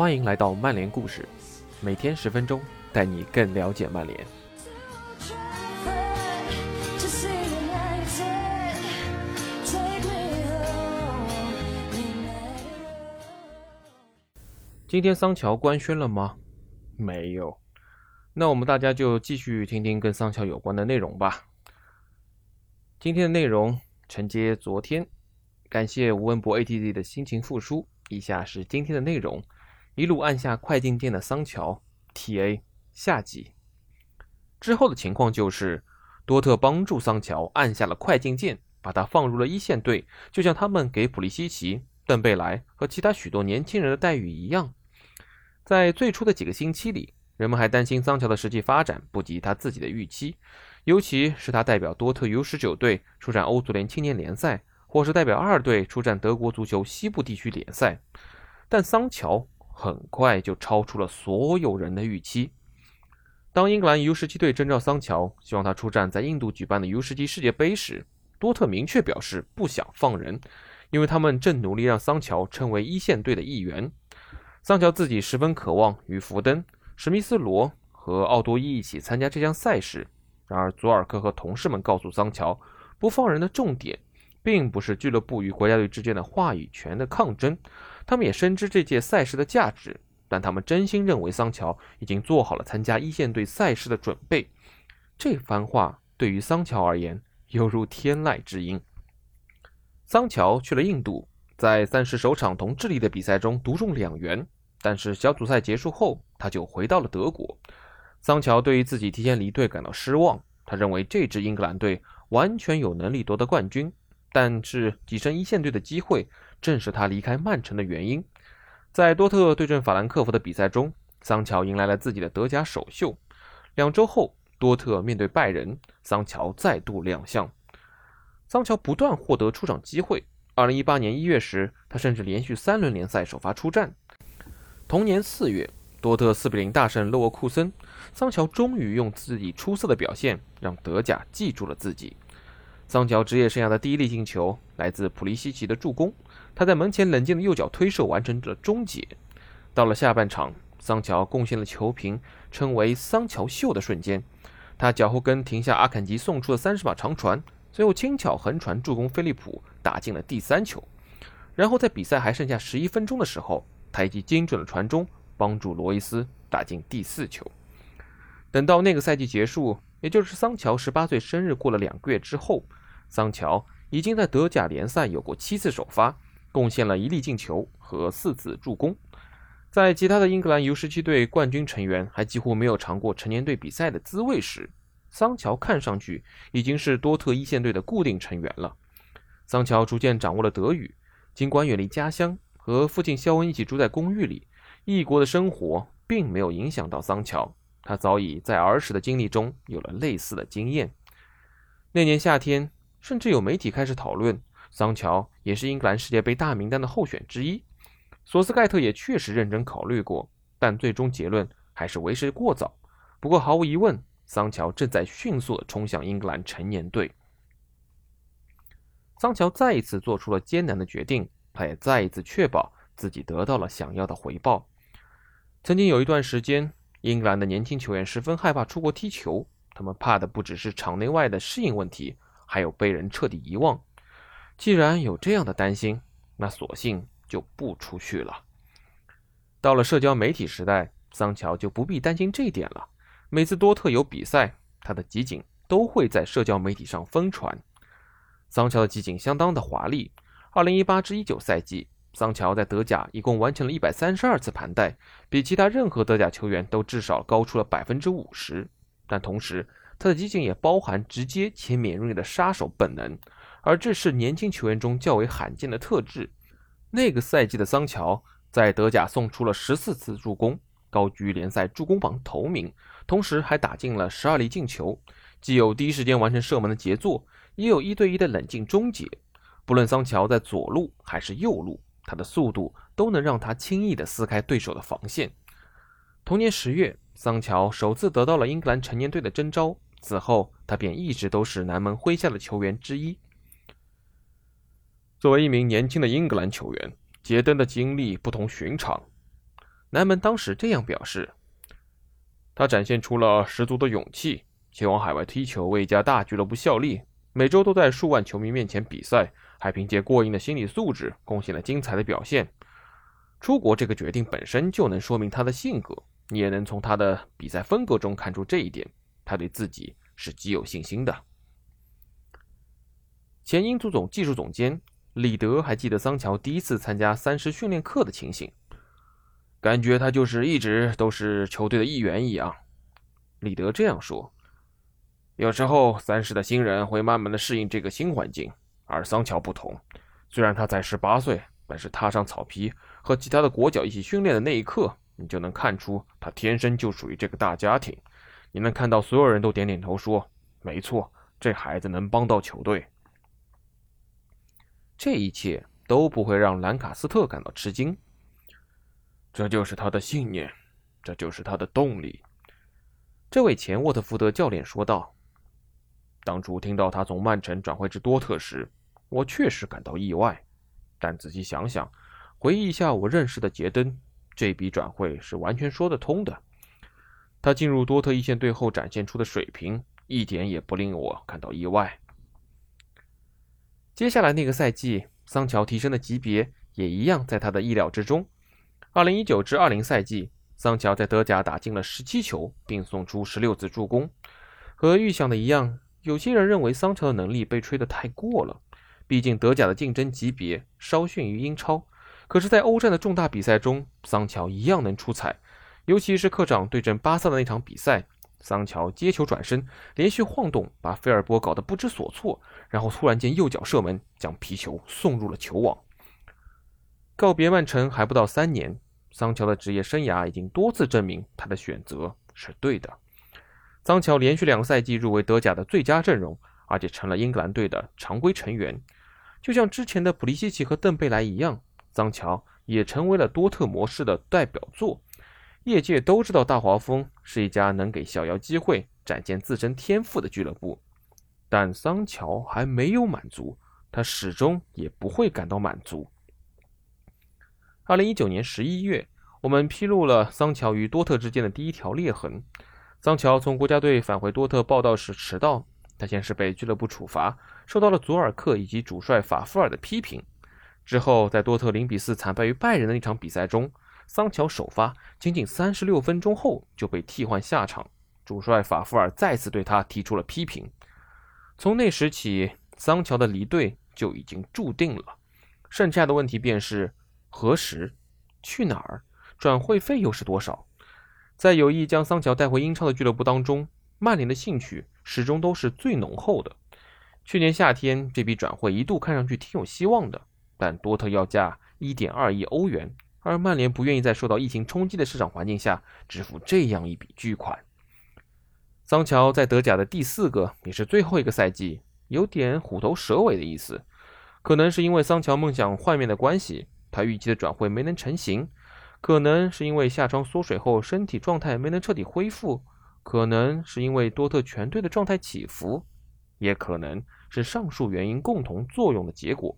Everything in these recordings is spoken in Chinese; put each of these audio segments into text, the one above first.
欢迎来到曼联故事，每天十分钟，带你更了解曼联。今天桑乔官宣了吗？没有。那我们大家就继续听听跟桑乔有关的内容吧。今天的内容承接昨天，感谢吴文博 ATZ 的辛勤付出。以下是今天的内容：一路按下快进键的桑乔 TA 下集之后的情况就是，多特帮助桑乔按下了快进键，把他放入了一线队，就像他们给普利西奇、邓贝莱和其他许多年轻人的待遇一样。在最初的几个星期里，人们还担心桑乔的实际发展不及他自己的预期，尤其是他代表多特 U19 队出战欧足联青年联赛，或是代表二队出战德国足球西部地区联赛。但桑乔很快就超出了所有人的预期。当英格兰 U17 队征召桑乔，希望他出战在印度举办的 U17 世界杯时，多特明确表示不想放人，因为他们正努力让桑乔成为一线队的一员。桑乔自己十分渴望与福登、史密斯罗和奥多伊一起参加这项赛事。然而，佐尔克和同事们告诉桑乔，不放人的重点并不是俱乐部与国家队之间的话语权的抗争。他们也深知这届赛事的价值，但他们真心认为桑乔已经做好了参加一线队赛事的准备。这番话对于桑乔而言犹如天籁之音。桑乔去了印度。在三十首场同智利的比赛中独中两元，但是小组赛结束后他就回到了德国。桑乔对于自己提前离队感到失望，他认为这支英格兰队完全有能力夺得冠军，但是跻身一线队的机会正是他离开曼城的原因。在多特对阵法兰克福的比赛中，桑乔迎来了自己的德甲首秀。两周后，多特面对拜仁，桑乔再度亮相。桑乔不断获得出场机会。二零一八年一月时，他甚至连续三轮联赛首发出战。同年四月，多特四比零大胜勒沃库森，桑乔终于用自己出色的表现让德甲记住了自己。桑乔职业生涯的第一粒进球来自普利西奇的助攻，他在门前冷静的右脚推射完成了终结。到了下半场，桑乔贡献了球评称为“桑乔秀”的瞬间，他脚后跟停下阿坎吉送出的三十码长传。最后轻巧横传助攻，菲利普打进了第三球。然后在比赛还剩下十一分钟的时候，他以精准的传中帮助罗伊斯打进第四球。等到那个赛季结束，也就是桑乔十八岁生日过了两个月之后，桑乔已经在德甲联赛有过七次首发，贡献了一粒进球和四次助攻。在其他的英格兰 U17 队冠军成员还几乎没有尝过成年队比赛的滋味时，桑乔看上去已经是多特一线队的固定成员了。桑乔逐渐掌握了德语，尽管远离家乡，和父亲肖恩一起住在公寓里，异国的生活并没有影响到桑乔。他早已在儿时的经历中有了类似的经验。那年夏天，甚至有媒体开始讨论桑乔也是英格兰世界杯大名单的候选之一。索斯盖特也确实认真考虑过，但最终结论还是为时过早。不过毫无疑问。桑乔正在迅速地冲向英格兰成年队。桑乔再一次做出了艰难的决定，他也再一次确保自己得到了想要的回报。曾经有一段时间，英格兰的年轻球员十分害怕出国踢球，他们怕的不只是场内外的适应问题，还有被人彻底遗忘。既然有这样的担心，那索性就不出去了。到了社交媒体时代，桑乔就不必担心这一点了。每次多特有比赛，他的集锦都会在社交媒体上疯传。桑乔的集锦相当的华丽。二零一八至一九赛季，桑乔在德甲一共完成了一百三十二次盘带，比其他任何德甲球员都至少高出了百分之五十。但同时，他的集锦也包含直接且敏锐的杀手本能，而这是年轻球员中较为罕见的特质。那个赛季的桑乔在德甲送出了十四次助攻。高居联赛助攻榜头名，同时还打进了十二粒进球，既有第一时间完成射门的杰作，也有一对一的冷静终结。不论桑乔在左路还是右路，他的速度都能让他轻易地撕开对手的防线。同年十月，桑乔首次得到了英格兰成年队的征召，此后他便一直都是南门麾下的球员之一。作为一名年轻的英格兰球员，杰登的经历不同寻常。南门当时这样表示：“他展现出了十足的勇气，前往海外踢球，为一家大俱乐部效力，每周都在数万球迷面前比赛，还凭借过硬的心理素质贡献了精彩的表现。出国这个决定本身就能说明他的性格，你也能从他的比赛风格中看出这一点。他对自己是极有信心的。”前英足总技术总监李德还记得桑乔第一次参加三师训练课的情形。感觉他就是一直都是球队的一员一样，李德这样说。有时候三十的新人会慢慢的适应这个新环境，而桑乔不同。虽然他才十八岁，但是踏上草皮和其他的国脚一起训练的那一刻，你就能看出他天生就属于这个大家庭。你能看到所有人都点点头说：“没错，这孩子能帮到球队。”这一切都不会让兰卡斯特感到吃惊。这就是他的信念，这就是他的动力。这位前沃特福德教练说道：“当初听到他从曼城转会至多特时，我确实感到意外。但仔细想想，回忆一下我认识的杰登，这笔转会是完全说得通的。他进入多特一线队后展现出的水平，一点也不令我感到意外。接下来那个赛季，桑乔提升的级别也一样在他的意料之中。”二零一九至二零赛季，桑乔在德甲打进了十七球，并送出十六次助攻。和预想的一样，有些人认为桑乔的能力被吹得太过了。毕竟德甲的竞争级别稍逊于英超，可是，在欧战的重大比赛中，桑乔一样能出彩。尤其是客场对阵巴萨的那场比赛，桑乔接球转身，连续晃动，把菲尔波搞得不知所措，然后突然间右脚射门，将皮球送入了球网。告别曼城还不到三年，桑乔的职业生涯已经多次证明他的选择是对的。桑乔连续两个赛季入围德甲的最佳阵容，而且成了英格兰队的常规成员。就像之前的普利西奇和邓贝莱一样，桑乔也成为了多特模式的代表作。业界都知道大华丰是一家能给小妖机会展现自身天赋的俱乐部，但桑乔还没有满足，他始终也不会感到满足。二零一九年十一月，我们披露了桑乔与多特之间的第一条裂痕。桑乔从国家队返回多特报道时迟到，他先是被俱乐部处罚，受到了佐尔克以及主帅法夫尔的批评。之后，在多特零比四惨败于拜仁的那场比赛中，桑乔首发仅仅三十六分钟后就被替换下场，主帅法夫尔再次对他提出了批评。从那时起，桑乔的离队就已经注定了。剩下的问题便是。何时？去哪儿？转会费又是多少？在有意将桑乔带回英超的俱乐部当中，曼联的兴趣始终都是最浓厚的。去年夏天，这笔转会一度看上去挺有希望的，但多特要价一点二亿欧元，而曼联不愿意在受到疫情冲击的市场环境下支付这样一笔巨款。桑乔在德甲的第四个也是最后一个赛季，有点虎头蛇尾的意思，可能是因为桑乔梦想幻灭的关系。他预计的转会没能成型，可能是因为下窗缩水后身体状态没能彻底恢复，可能是因为多特全队的状态起伏，也可能是上述原因共同作用的结果。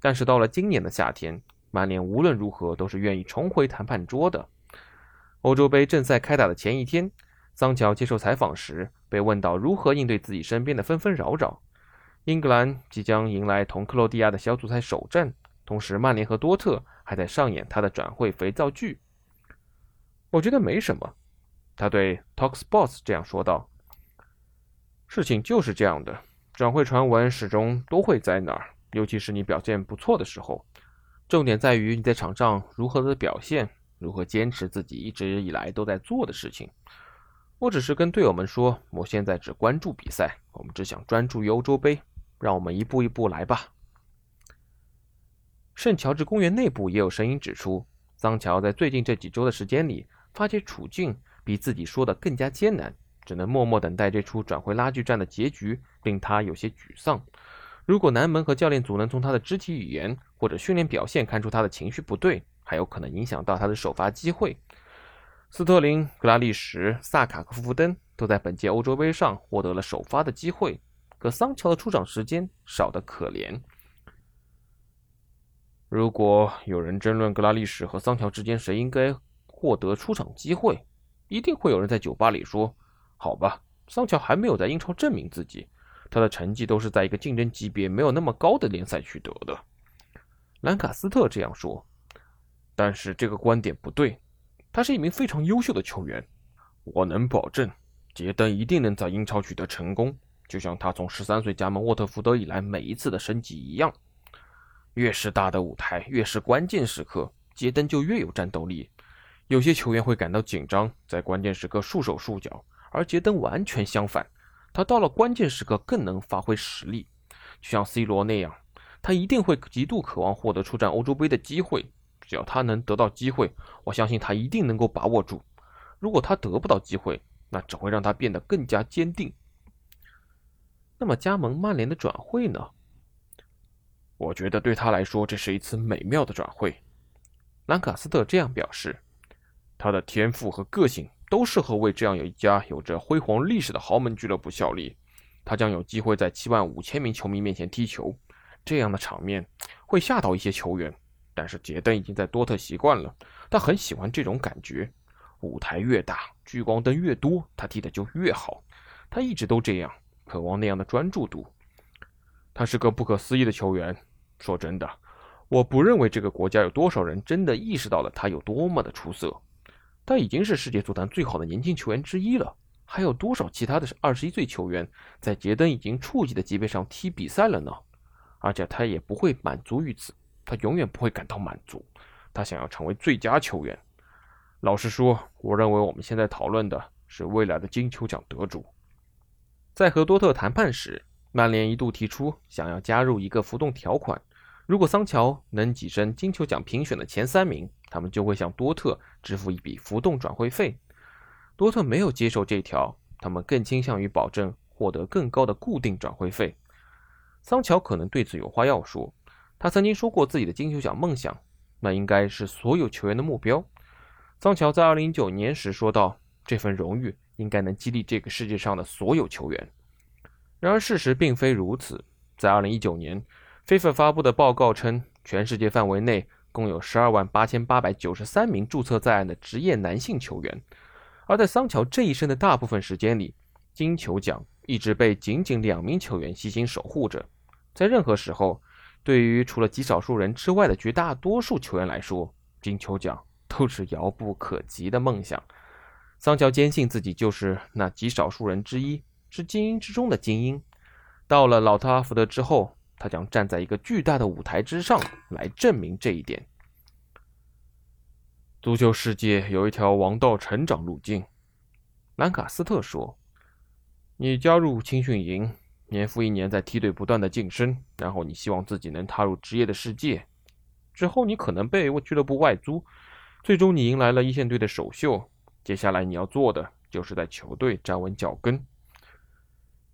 但是到了今年的夏天，曼联无论如何都是愿意重回谈判桌的。欧洲杯正赛开打的前一天，桑乔接受采访时被问到如何应对自己身边的纷纷扰扰。英格兰即将迎来同克罗地亚的小组赛首战。同时，曼联和多特还在上演他的转会肥皂剧。我觉得没什么，他对 Talksports 这样说道：“事情就是这样的，转会传闻始终都会在那儿，尤其是你表现不错的时候。重点在于你在场上如何的表现，如何坚持自己一直以来都在做的事情。我只是跟队友们说，我现在只关注比赛，我们只想专注于欧洲杯，让我们一步一步来吧。”圣乔治公园内部也有声音指出，桑乔在最近这几周的时间里，发觉处境比自己说的更加艰难，只能默默等待这出转会拉锯战的结局，令他有些沮丧。如果南门和教练组能从他的肢体语言或者训练表现看出他的情绪不对，还有可能影响到他的首发机会。斯特林、格拉利什、萨卡和夫夫登都在本届欧洲杯上获得了首发的机会，可桑乔的出场时间少得可怜。如果有人争论格拉利什和桑乔之间谁应该获得出场机会，一定会有人在酒吧里说：“好吧，桑乔还没有在英超证明自己，他的成绩都是在一个竞争级别没有那么高的联赛取得的。”兰卡斯特这样说，但是这个观点不对。他是一名非常优秀的球员，我能保证，杰登一定能在英超取得成功，就像他从十三岁加盟沃特福德以来每一次的升级一样。越是大的舞台，越是关键时刻，杰登就越有战斗力。有些球员会感到紧张，在关键时刻束手束脚，而杰登完全相反，他到了关键时刻更能发挥实力，就像 C 罗那样，他一定会极度渴望获得出战欧洲杯的机会。只要他能得到机会，我相信他一定能够把握住。如果他得不到机会，那只会让他变得更加坚定。那么，加盟曼联的转会呢？我觉得对他来说，这是一次美妙的转会。兰卡斯特这样表示：“他的天赋和个性都适合为这样有一家有着辉煌历史的豪门俱乐部效力。他将有机会在七万五千名球迷面前踢球，这样的场面会吓到一些球员。”但是杰登已经在多特习惯了，他很喜欢这种感觉。舞台越大，聚光灯越多，他踢的就越好。他一直都这样，渴望那样的专注度。他是个不可思议的球员。说真的，我不认为这个国家有多少人真的意识到了他有多么的出色。他已经是世界足坛最好的年轻球员之一了。还有多少其他的二十一岁球员在杰登已经触及的级别上踢比赛了呢？而且他也不会满足于此。他永远不会感到满足，他想要成为最佳球员。老实说，我认为我们现在讨论的是未来的金球奖得主。在和多特谈判时，曼联一度提出想要加入一个浮动条款：如果桑乔能跻身金球奖评选的前三名，他们就会向多特支付一笔浮动转会费。多特没有接受这条，他们更倾向于保证获得更高的固定转会费。桑乔可能对此有话要说。他曾经说过自己的金球奖梦想，那应该是所有球员的目标。桑乔在2019年时说道：“这份荣誉应该能激励这个世界上的所有球员。”然而事实并非如此。在2019年，FIFA 发布的报告称，全世界范围内共有12万8893名注册在案的职业男性球员，而在桑乔这一生的大部分时间里，金球奖一直被仅仅两名球员悉心守护着。在任何时候。对于除了极少数人之外的绝大多数球员来说，金球奖都是遥不可及的梦想。桑乔坚信自己就是那极少数人之一，是精英之中的精英。到了老特拉福德之后，他将站在一个巨大的舞台之上来证明这一点。足球世界有一条王道成长路径，兰卡斯特说：“你加入青训营。”年复一年在梯队不断的晋升，然后你希望自己能踏入职业的世界，之后你可能被俱乐部外租，最终你迎来了一线队的首秀。接下来你要做的就是在球队站稳脚跟。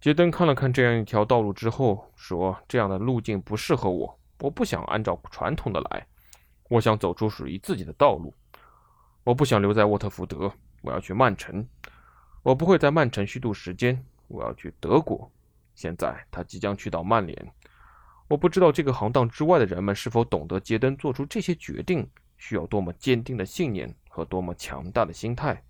杰登看了看这样一条道路之后，说：“这样的路径不适合我，我不想按照传统的来，我想走出属于自己的道路。我不想留在沃特福德，我要去曼城。我不会在曼城虚度时间，我要去德国。”现在他即将去到曼联，我不知道这个行当之外的人们是否懂得杰登做出这些决定需要多么坚定的信念和多么强大的心态。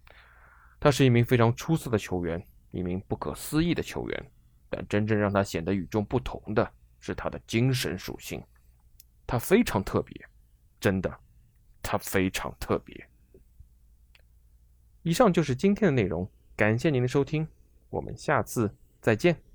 他是一名非常出色的球员，一名不可思议的球员，但真正让他显得与众不同的是他的精神属性。他非常特别，真的，他非常特别。以上就是今天的内容，感谢您的收听，我们下次再见。